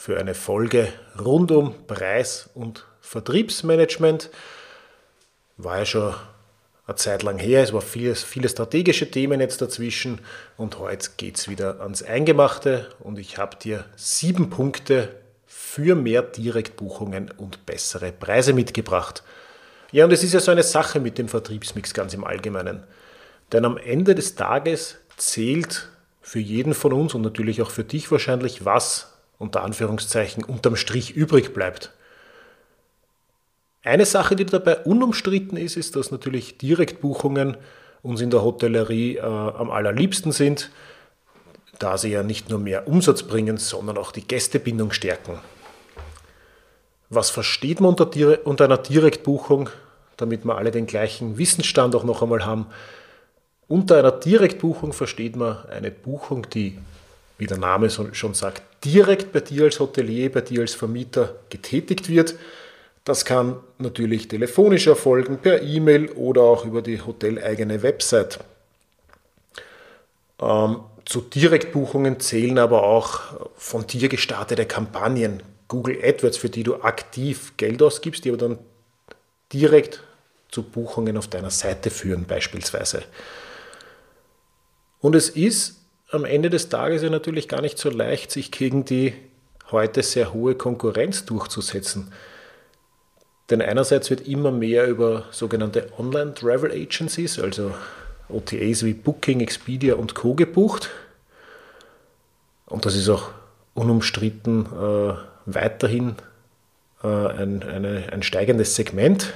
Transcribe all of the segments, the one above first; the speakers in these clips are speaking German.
für eine Folge rund um Preis- und Vertriebsmanagement. War ja schon eine Zeit lang her, es war vieles, viele strategische Themen jetzt dazwischen und heute geht es wieder ans Eingemachte und ich habe dir sieben Punkte für mehr Direktbuchungen und bessere Preise mitgebracht. Ja, und es ist ja so eine Sache mit dem Vertriebsmix ganz im Allgemeinen. Denn am Ende des Tages zählt für jeden von uns und natürlich auch für dich wahrscheinlich, was unter Anführungszeichen unterm Strich übrig bleibt. Eine Sache, die dabei unumstritten ist, ist, dass natürlich Direktbuchungen uns in der Hotellerie äh, am allerliebsten sind, da sie ja nicht nur mehr Umsatz bringen, sondern auch die Gästebindung stärken. Was versteht man unter, unter einer Direktbuchung, damit wir alle den gleichen Wissensstand auch noch einmal haben? Unter einer Direktbuchung versteht man eine Buchung, die wie der Name schon sagt, direkt bei dir als Hotelier, bei dir als Vermieter getätigt wird. Das kann natürlich telefonisch erfolgen, per E-Mail oder auch über die hoteleigene Website. Ähm, zu Direktbuchungen zählen aber auch von dir gestartete Kampagnen, Google AdWords, für die du aktiv Geld ausgibst, die aber dann direkt zu Buchungen auf deiner Seite führen beispielsweise. Und es ist am Ende des Tages ja natürlich gar nicht so leicht, sich gegen die heute sehr hohe Konkurrenz durchzusetzen. Denn einerseits wird immer mehr über sogenannte Online-Travel Agencies, also OTAs wie Booking, Expedia und Co. gebucht. Und das ist auch unumstritten äh, weiterhin äh, ein, eine, ein steigendes Segment.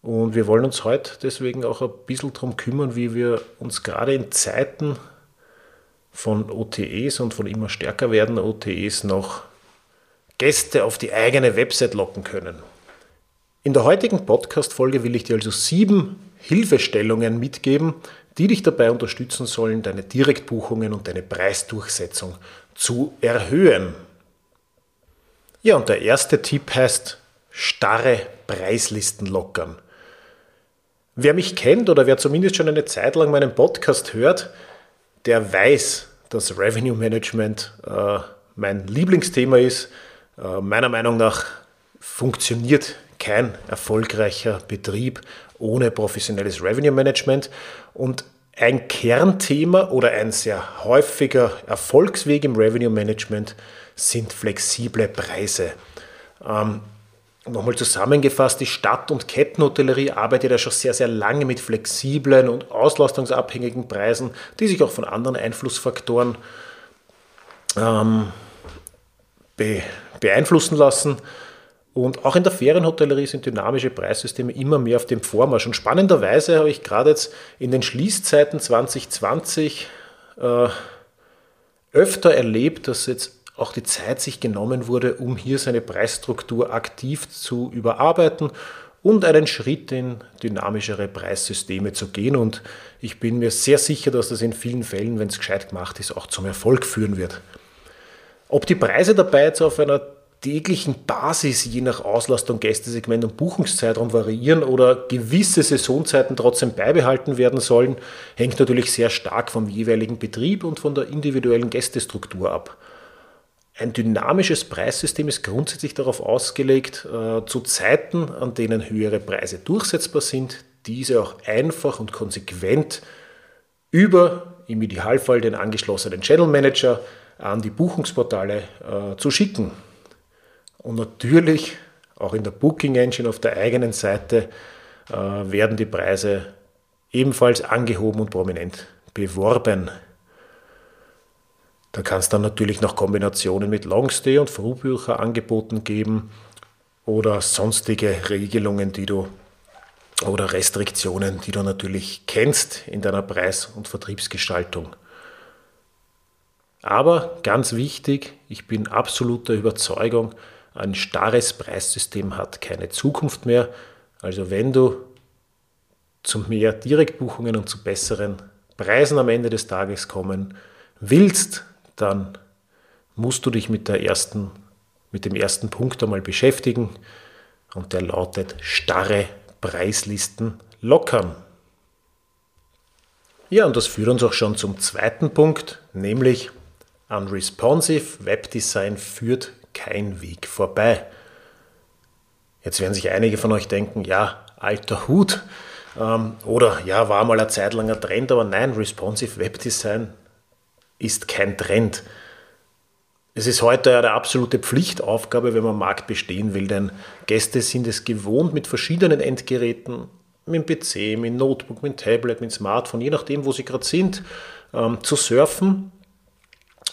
Und wir wollen uns heute deswegen auch ein bisschen darum kümmern, wie wir uns gerade in Zeiten von OTEs und von immer stärker werdenden OTEs noch Gäste auf die eigene Website locken können. In der heutigen Podcast-Folge will ich dir also sieben Hilfestellungen mitgeben, die dich dabei unterstützen sollen, deine Direktbuchungen und deine Preisdurchsetzung zu erhöhen. Ja, und der erste Tipp heißt starre Preislisten lockern. Wer mich kennt oder wer zumindest schon eine Zeit lang meinen Podcast hört, der weiß, dass Revenue Management äh, mein Lieblingsthema ist. Äh, meiner Meinung nach funktioniert kein erfolgreicher Betrieb ohne professionelles Revenue Management. Und ein Kernthema oder ein sehr häufiger Erfolgsweg im Revenue Management sind flexible Preise. Ähm, Nochmal zusammengefasst, die Stadt- und Kettenhotellerie arbeitet ja schon sehr, sehr lange mit flexiblen und auslastungsabhängigen Preisen, die sich auch von anderen Einflussfaktoren ähm, be beeinflussen lassen. Und auch in der Ferienhotellerie sind dynamische Preissysteme immer mehr auf dem Vormarsch. Und spannenderweise habe ich gerade jetzt in den Schließzeiten 2020 äh, öfter erlebt, dass jetzt auch die Zeit sich genommen wurde, um hier seine Preisstruktur aktiv zu überarbeiten und einen Schritt in dynamischere Preissysteme zu gehen. Und ich bin mir sehr sicher, dass das in vielen Fällen, wenn es gescheit gemacht ist, auch zum Erfolg führen wird. Ob die Preise dabei jetzt auf einer täglichen Basis je nach Auslastung, Gästesegment und Buchungszeitraum variieren oder gewisse Saisonzeiten trotzdem beibehalten werden sollen, hängt natürlich sehr stark vom jeweiligen Betrieb und von der individuellen Gästestruktur ab. Ein dynamisches Preissystem ist grundsätzlich darauf ausgelegt, äh, zu Zeiten, an denen höhere Preise durchsetzbar sind, diese auch einfach und konsequent über im Idealfall den angeschlossenen Channel Manager an die Buchungsportale äh, zu schicken. Und natürlich auch in der Booking Engine auf der eigenen Seite äh, werden die Preise ebenfalls angehoben und prominent beworben. Da kann es dann natürlich noch Kombinationen mit Longstay und Frühbücher angeboten geben oder sonstige Regelungen, die du oder Restriktionen, die du natürlich kennst in deiner Preis- und Vertriebsgestaltung. Aber ganz wichtig, ich bin absoluter Überzeugung, ein starres Preissystem hat keine Zukunft mehr. Also wenn du zu mehr Direktbuchungen und zu besseren Preisen am Ende des Tages kommen willst, dann musst du dich mit, der ersten, mit dem ersten Punkt einmal beschäftigen und der lautet starre Preislisten lockern. Ja, und das führt uns auch schon zum zweiten Punkt, nämlich an responsive Webdesign führt kein Weg vorbei. Jetzt werden sich einige von euch denken, ja, alter Hut, ähm, oder ja, war mal ein zeitlanger Trend, aber nein, responsive Webdesign ist kein Trend. Es ist heute eine absolute Pflichtaufgabe, wenn man am Markt bestehen will, denn Gäste sind es gewohnt, mit verschiedenen Endgeräten, mit dem PC, mit dem Notebook, mit dem Tablet, mit dem Smartphone, je nachdem, wo sie gerade sind, ähm, zu surfen.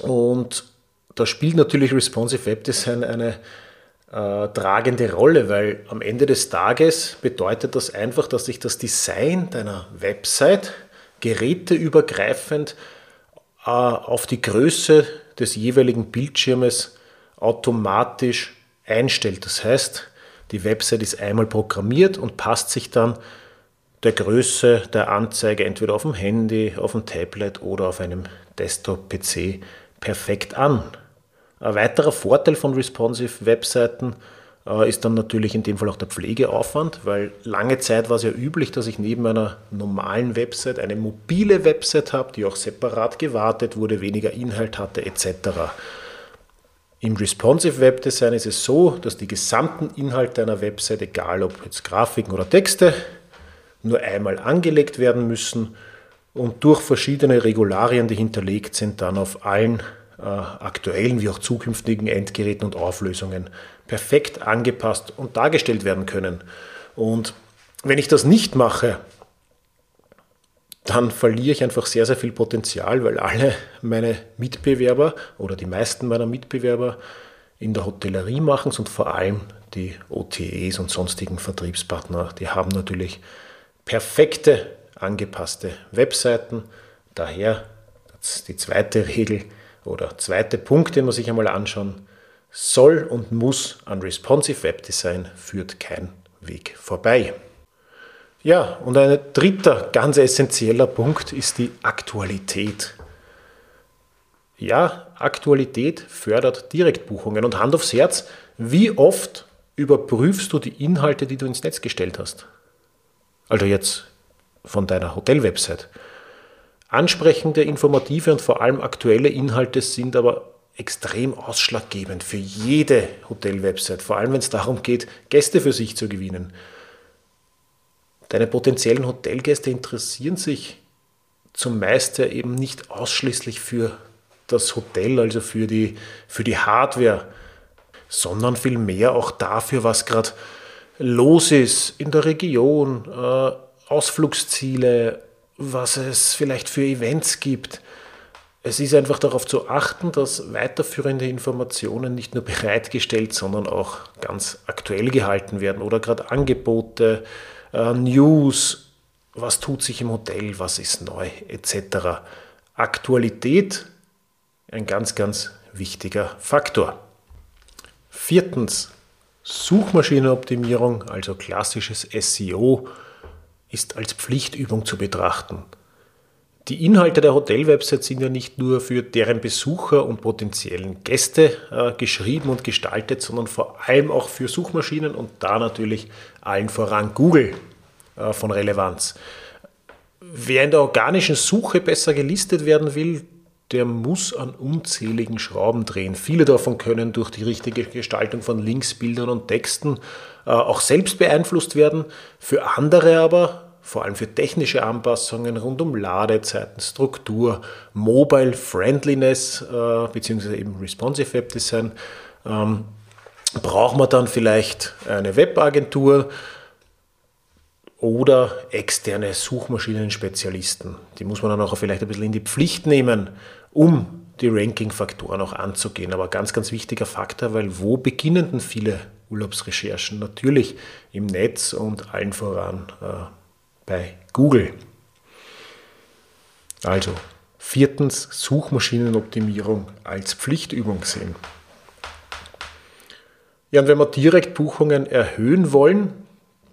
Und da spielt natürlich Responsive Web Design eine äh, tragende Rolle, weil am Ende des Tages bedeutet das einfach, dass sich das Design deiner Website geräteübergreifend auf die Größe des jeweiligen Bildschirmes automatisch einstellt. Das heißt, die Website ist einmal programmiert und passt sich dann der Größe der Anzeige entweder auf dem Handy, auf dem Tablet oder auf einem Desktop-PC perfekt an. Ein weiterer Vorteil von responsive Webseiten äh, ist dann natürlich in dem Fall auch der Pflegeaufwand, weil lange Zeit war es ja üblich, dass ich neben einer normalen Website eine mobile Website habe, die auch separat gewartet wurde, weniger Inhalt hatte etc. Im Responsive Webdesign ist es so, dass die gesamten Inhalte einer Website, egal ob jetzt Grafiken oder Texte, nur einmal angelegt werden müssen und durch verschiedene Regularien, die hinterlegt sind, dann auf allen äh, aktuellen wie auch zukünftigen Endgeräten und Auflösungen perfekt angepasst und dargestellt werden können. Und wenn ich das nicht mache, dann verliere ich einfach sehr, sehr viel Potenzial, weil alle meine Mitbewerber oder die meisten meiner Mitbewerber in der Hotellerie machen es und vor allem die OTEs und sonstigen Vertriebspartner, die haben natürlich perfekte angepasste Webseiten. Daher die zweite Regel oder zweite Punkt, den man sich einmal anschauen soll und muss an Responsive Web Design führt kein Weg vorbei. Ja, und ein dritter ganz essentieller Punkt ist die Aktualität. Ja, Aktualität fördert Direktbuchungen. Und Hand aufs Herz, wie oft überprüfst du die Inhalte, die du ins Netz gestellt hast? Also jetzt von deiner Hotel-Website. Ansprechende, informative und vor allem aktuelle Inhalte sind aber extrem ausschlaggebend für jede Hotel-Website, vor allem wenn es darum geht, Gäste für sich zu gewinnen. Deine potenziellen Hotelgäste interessieren sich zumeist ja eben nicht ausschließlich für das Hotel, also für die, für die Hardware, sondern vielmehr auch dafür, was gerade los ist in der Region, äh, Ausflugsziele, was es vielleicht für Events gibt. Es ist einfach darauf zu achten, dass weiterführende Informationen nicht nur bereitgestellt, sondern auch ganz aktuell gehalten werden oder gerade Angebote, äh, News, was tut sich im Hotel, was ist neu etc. Aktualität, ein ganz, ganz wichtiger Faktor. Viertens, Suchmaschinenoptimierung, also klassisches SEO, ist als Pflichtübung zu betrachten. Die Inhalte der Hotel-Website sind ja nicht nur für deren Besucher und potenziellen Gäste äh, geschrieben und gestaltet, sondern vor allem auch für Suchmaschinen und da natürlich allen voran Google äh, von Relevanz. Wer in der organischen Suche besser gelistet werden will, der muss an unzähligen Schrauben drehen. Viele davon können durch die richtige Gestaltung von Links, Bildern und Texten äh, auch selbst beeinflusst werden. Für andere aber, vor allem für technische Anpassungen rund um Ladezeiten, Struktur, Mobile Friendliness äh, bzw. eben Responsive Web Design, ähm, braucht man dann vielleicht eine Webagentur, oder externe Suchmaschinen-Spezialisten. Die muss man dann auch vielleicht ein bisschen in die Pflicht nehmen, um die Ranking-Faktoren auch anzugehen. Aber ganz, ganz wichtiger Faktor, weil wo beginnen denn viele Urlaubsrecherchen? Natürlich im Netz und allen voran äh, bei Google. Also viertens Suchmaschinenoptimierung als Pflichtübung sehen. Ja, und wenn wir Direktbuchungen erhöhen wollen,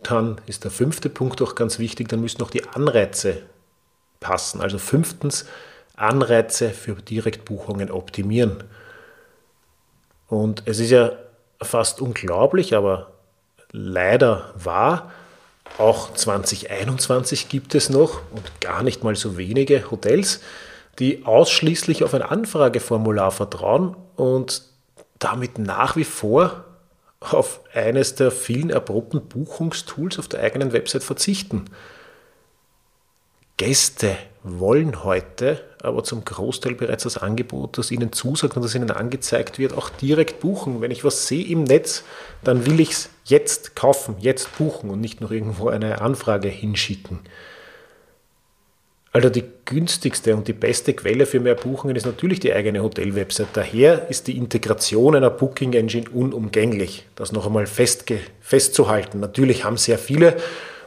dann ist der fünfte Punkt auch ganz wichtig, dann müssen auch die Anreize passen. Also fünftens, Anreize für Direktbuchungen optimieren. Und es ist ja fast unglaublich, aber leider wahr, auch 2021 gibt es noch und gar nicht mal so wenige Hotels, die ausschließlich auf ein Anfrageformular vertrauen und damit nach wie vor auf eines der vielen erprobten Buchungstools auf der eigenen Website verzichten. Gäste wollen heute aber zum Großteil bereits das Angebot, das ihnen zusagt und das ihnen angezeigt wird, auch direkt buchen. Wenn ich was sehe im Netz, dann will ich es jetzt kaufen, jetzt buchen und nicht noch irgendwo eine Anfrage hinschicken. Also die günstigste und die beste Quelle für mehr Buchungen ist natürlich die eigene Hotel-Website. Daher ist die Integration einer Booking Engine unumgänglich. Das noch einmal festzuhalten. Natürlich haben sehr viele,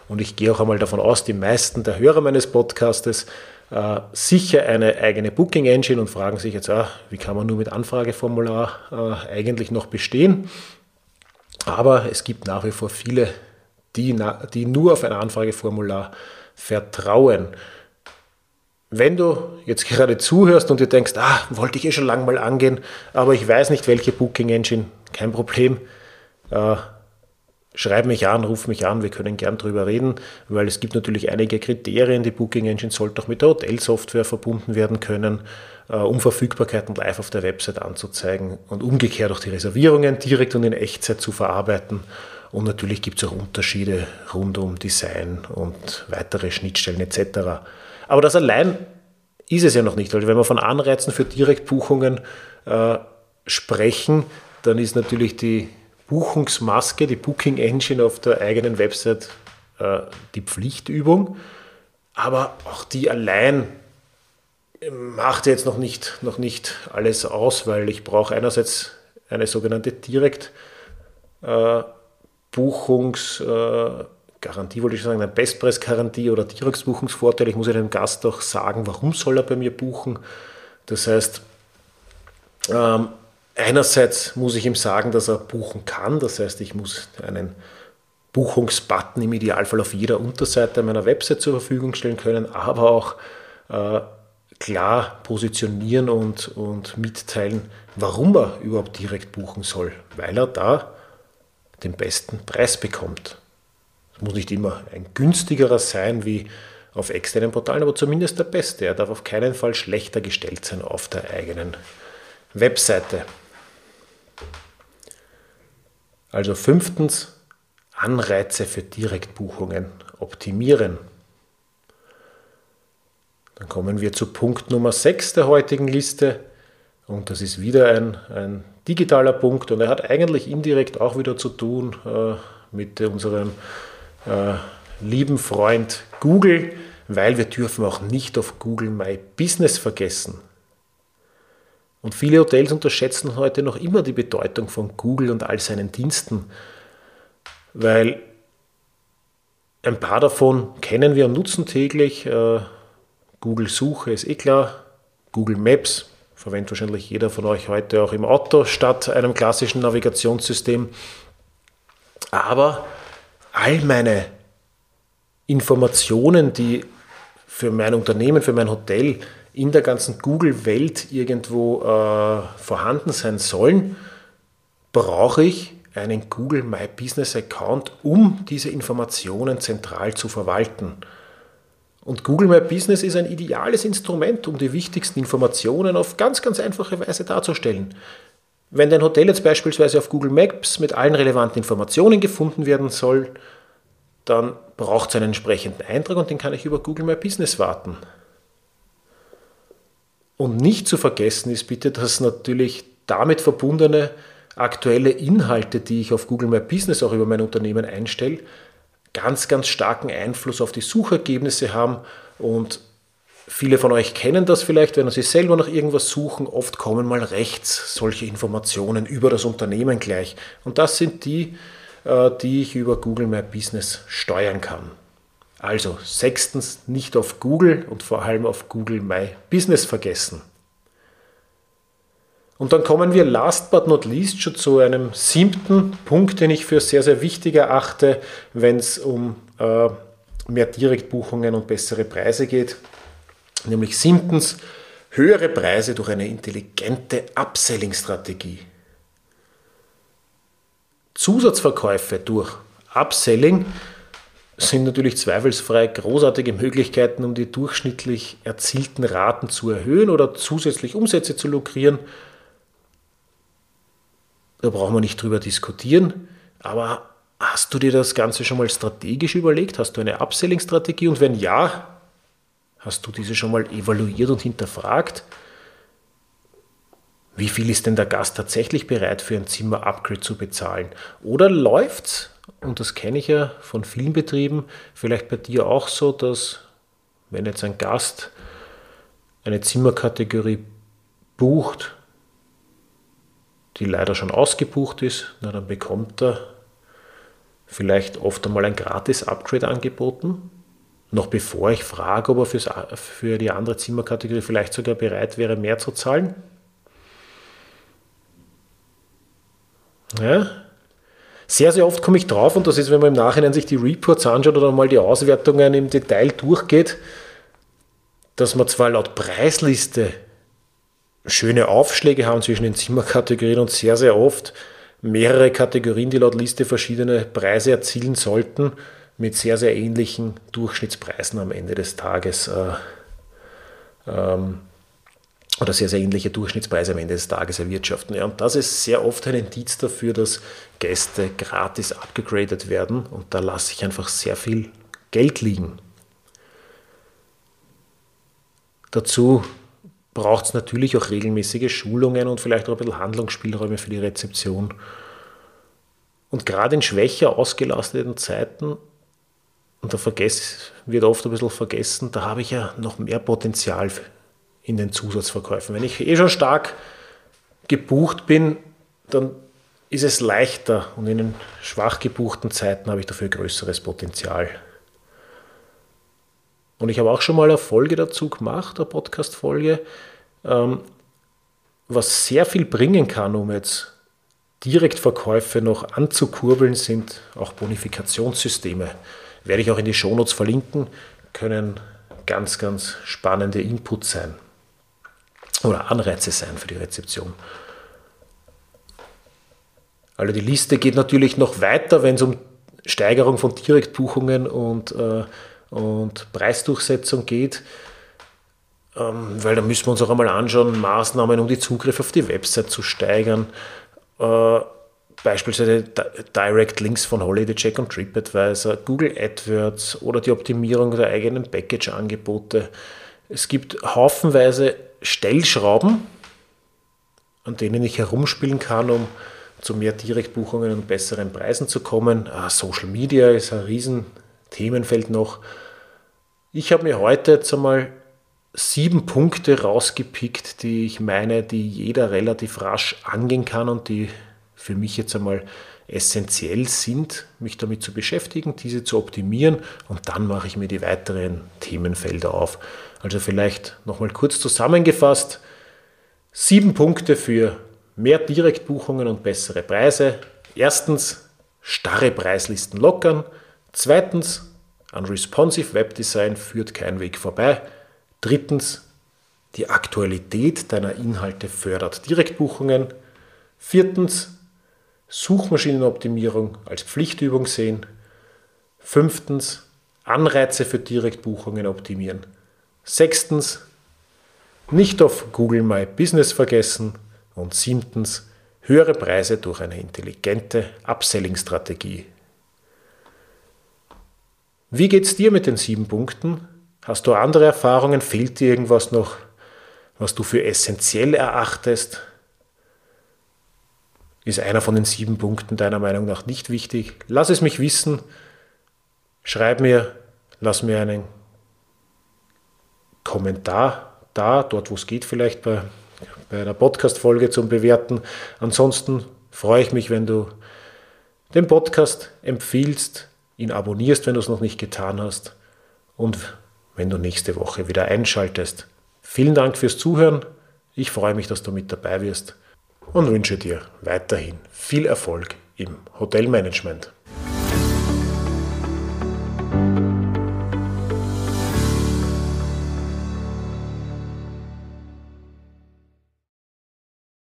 und ich gehe auch einmal davon aus, die meisten der Hörer meines Podcastes äh, sicher eine eigene Booking Engine und fragen sich jetzt, ah, wie kann man nur mit Anfrageformular äh, eigentlich noch bestehen? Aber es gibt nach wie vor viele, die, die nur auf ein Anfrageformular vertrauen. Wenn du jetzt gerade zuhörst und dir denkst, ah, wollte ich eh schon lange mal angehen, aber ich weiß nicht, welche Booking Engine, kein Problem. Äh, schreib mich an, ruf mich an, wir können gern drüber reden, weil es gibt natürlich einige Kriterien. Die Booking Engine sollte auch mit der Hotelsoftware verbunden werden können, äh, um Verfügbarkeiten live auf der Website anzuzeigen und umgekehrt auch die Reservierungen direkt und in Echtzeit zu verarbeiten. Und natürlich gibt es auch Unterschiede rund um Design und weitere Schnittstellen etc. Aber das allein ist es ja noch nicht, weil wenn wir von Anreizen für Direktbuchungen äh, sprechen, dann ist natürlich die Buchungsmaske, die Booking Engine auf der eigenen Website äh, die Pflichtübung. Aber auch die allein macht jetzt noch nicht, noch nicht alles aus, weil ich brauche einerseits eine sogenannte Direktbuchungs- äh, wollte ich sagen, eine Bestpreisgarantie oder Direktbuchungsvorteil. Ich muss ja dem Gast auch sagen, warum soll er bei mir buchen. Das heißt, ähm, einerseits muss ich ihm sagen, dass er buchen kann. Das heißt, ich muss einen Buchungsbutton im Idealfall auf jeder Unterseite meiner Website zur Verfügung stellen können, aber auch äh, klar positionieren und, und mitteilen, warum er überhaupt direkt buchen soll, weil er da den besten Preis bekommt. Es muss nicht immer ein günstigerer sein wie auf externen Portalen, aber zumindest der beste. Er darf auf keinen Fall schlechter gestellt sein auf der eigenen Webseite. Also fünftens, Anreize für Direktbuchungen optimieren. Dann kommen wir zu Punkt Nummer 6 der heutigen Liste. Und das ist wieder ein, ein digitaler Punkt und er hat eigentlich indirekt auch wieder zu tun äh, mit unserem äh, lieben Freund Google, weil wir dürfen auch nicht auf Google My Business vergessen. Und viele Hotels unterschätzen heute noch immer die Bedeutung von Google und all seinen Diensten, weil ein paar davon kennen wir und nutzen täglich. Äh, Google Suche ist eh klar, Google Maps verwendet wahrscheinlich jeder von euch heute auch im Auto statt einem klassischen Navigationssystem. Aber all meine Informationen, die für mein Unternehmen, für mein Hotel in der ganzen Google-Welt irgendwo äh, vorhanden sein sollen, brauche ich einen Google My Business Account, um diese Informationen zentral zu verwalten. Und Google My Business ist ein ideales Instrument, um die wichtigsten Informationen auf ganz, ganz einfache Weise darzustellen. Wenn dein Hotel jetzt beispielsweise auf Google Maps mit allen relevanten Informationen gefunden werden soll, dann braucht es einen entsprechenden Eintrag und den kann ich über Google My Business warten. Und nicht zu vergessen ist bitte, dass natürlich damit verbundene aktuelle Inhalte, die ich auf Google My Business auch über mein Unternehmen einstelle, ganz, ganz starken Einfluss auf die Suchergebnisse haben und Viele von euch kennen das vielleicht, wenn sie selber nach irgendwas suchen. Oft kommen mal rechts solche Informationen über das Unternehmen gleich. Und das sind die, äh, die ich über Google My Business steuern kann. Also sechstens, nicht auf Google und vor allem auf Google My Business vergessen. Und dann kommen wir last but not least schon zu einem siebten Punkt, den ich für sehr, sehr wichtig erachte, wenn es um äh, mehr Direktbuchungen und bessere Preise geht. Nämlich siebtens, höhere Preise durch eine intelligente Upselling-Strategie. Zusatzverkäufe durch Upselling sind natürlich zweifelsfrei großartige Möglichkeiten, um die durchschnittlich erzielten Raten zu erhöhen oder zusätzlich Umsätze zu lukrieren. Da brauchen wir nicht drüber diskutieren. Aber hast du dir das Ganze schon mal strategisch überlegt? Hast du eine Upselling-Strategie? Und wenn ja, hast du diese schon mal evaluiert und hinterfragt? Wie viel ist denn der Gast tatsächlich bereit für ein Zimmer-Upgrade zu bezahlen? Oder läuft's und das kenne ich ja von vielen Betrieben, vielleicht bei dir auch so, dass wenn jetzt ein Gast eine Zimmerkategorie bucht, die leider schon ausgebucht ist, na, dann bekommt er vielleicht oft einmal ein Gratis-Upgrade angeboten, noch bevor ich frage, ob er fürs, für die andere Zimmerkategorie vielleicht sogar bereit wäre, mehr zu zahlen. Ja, sehr, sehr oft komme ich drauf, und das ist, wenn man im Nachhinein sich die Reports anschaut oder mal die Auswertungen im Detail durchgeht, dass man zwar laut Preisliste schöne Aufschläge haben zwischen den Zimmerkategorien und sehr, sehr oft mehrere Kategorien, die laut Liste verschiedene Preise erzielen sollten, mit sehr, sehr ähnlichen Durchschnittspreisen am Ende des Tages äh, ähm, oder sehr, sehr ähnliche Durchschnittspreise am Ende des Tages erwirtschaften. Ja, und das ist sehr oft ein Indiz dafür, dass Gäste gratis abgegradet werden und da lasse ich einfach sehr viel Geld liegen. Dazu braucht es natürlich auch regelmäßige Schulungen und vielleicht auch ein bisschen Handlungsspielräume für die Rezeption. Und gerade in schwächer ausgelasteten Zeiten, und da vergess, wird oft ein bisschen vergessen, da habe ich ja noch mehr Potenzial in den Zusatzverkäufen. Wenn ich eh schon stark gebucht bin, dann ist es leichter und in den schwach gebuchten Zeiten habe ich dafür größeres Potenzial. Und ich habe auch schon mal eine Folge dazu gemacht, eine Podcast-Folge, ähm, was sehr viel bringen kann, um jetzt Direktverkäufe noch anzukurbeln, sind auch Bonifikationssysteme. Werde ich auch in die Shownotes verlinken, können ganz, ganz spannende Inputs sein oder Anreize sein für die Rezeption. Also die Liste geht natürlich noch weiter, wenn es um Steigerung von Direktbuchungen und, äh, und Preisdurchsetzung geht, ähm, weil da müssen wir uns auch einmal anschauen, Maßnahmen, um die Zugriff auf die Website zu steigern. Äh, beispielsweise Direct Links von Holiday Check und TripAdvisor, Google AdWords oder die Optimierung der eigenen Package-Angebote. Es gibt haufenweise Stellschrauben, an denen ich herumspielen kann, um zu mehr Direktbuchungen und besseren Preisen zu kommen. Ah, Social Media ist ein Riesenthemenfeld noch. Ich habe mir heute jetzt einmal sieben Punkte rausgepickt, die ich meine, die jeder relativ rasch angehen kann und die für mich jetzt einmal essentiell sind, mich damit zu beschäftigen, diese zu optimieren und dann mache ich mir die weiteren Themenfelder auf. Also vielleicht nochmal kurz zusammengefasst, sieben Punkte für mehr Direktbuchungen und bessere Preise. Erstens, starre Preislisten lockern. Zweitens, an Responsive Webdesign führt kein Weg vorbei. Drittens, die Aktualität deiner Inhalte fördert Direktbuchungen. Viertens, Suchmaschinenoptimierung als Pflichtübung sehen. Fünftens, Anreize für Direktbuchungen optimieren. Sechstens, nicht auf Google My Business vergessen. Und siebtens, höhere Preise durch eine intelligente Upselling-Strategie. Wie geht es dir mit den sieben Punkten? Hast du andere Erfahrungen? Fehlt dir irgendwas noch, was du für essentiell erachtest? Ist einer von den sieben Punkten deiner Meinung nach nicht wichtig? Lass es mich wissen. Schreib mir, lass mir einen Kommentar da, dort wo es geht, vielleicht bei bei einer Podcast-Folge zum Bewerten. Ansonsten freue ich mich, wenn du den Podcast empfiehlst, ihn abonnierst, wenn du es noch nicht getan hast und wenn du nächste Woche wieder einschaltest. Vielen Dank fürs Zuhören. Ich freue mich, dass du mit dabei wirst und wünsche dir weiterhin viel Erfolg im Hotelmanagement.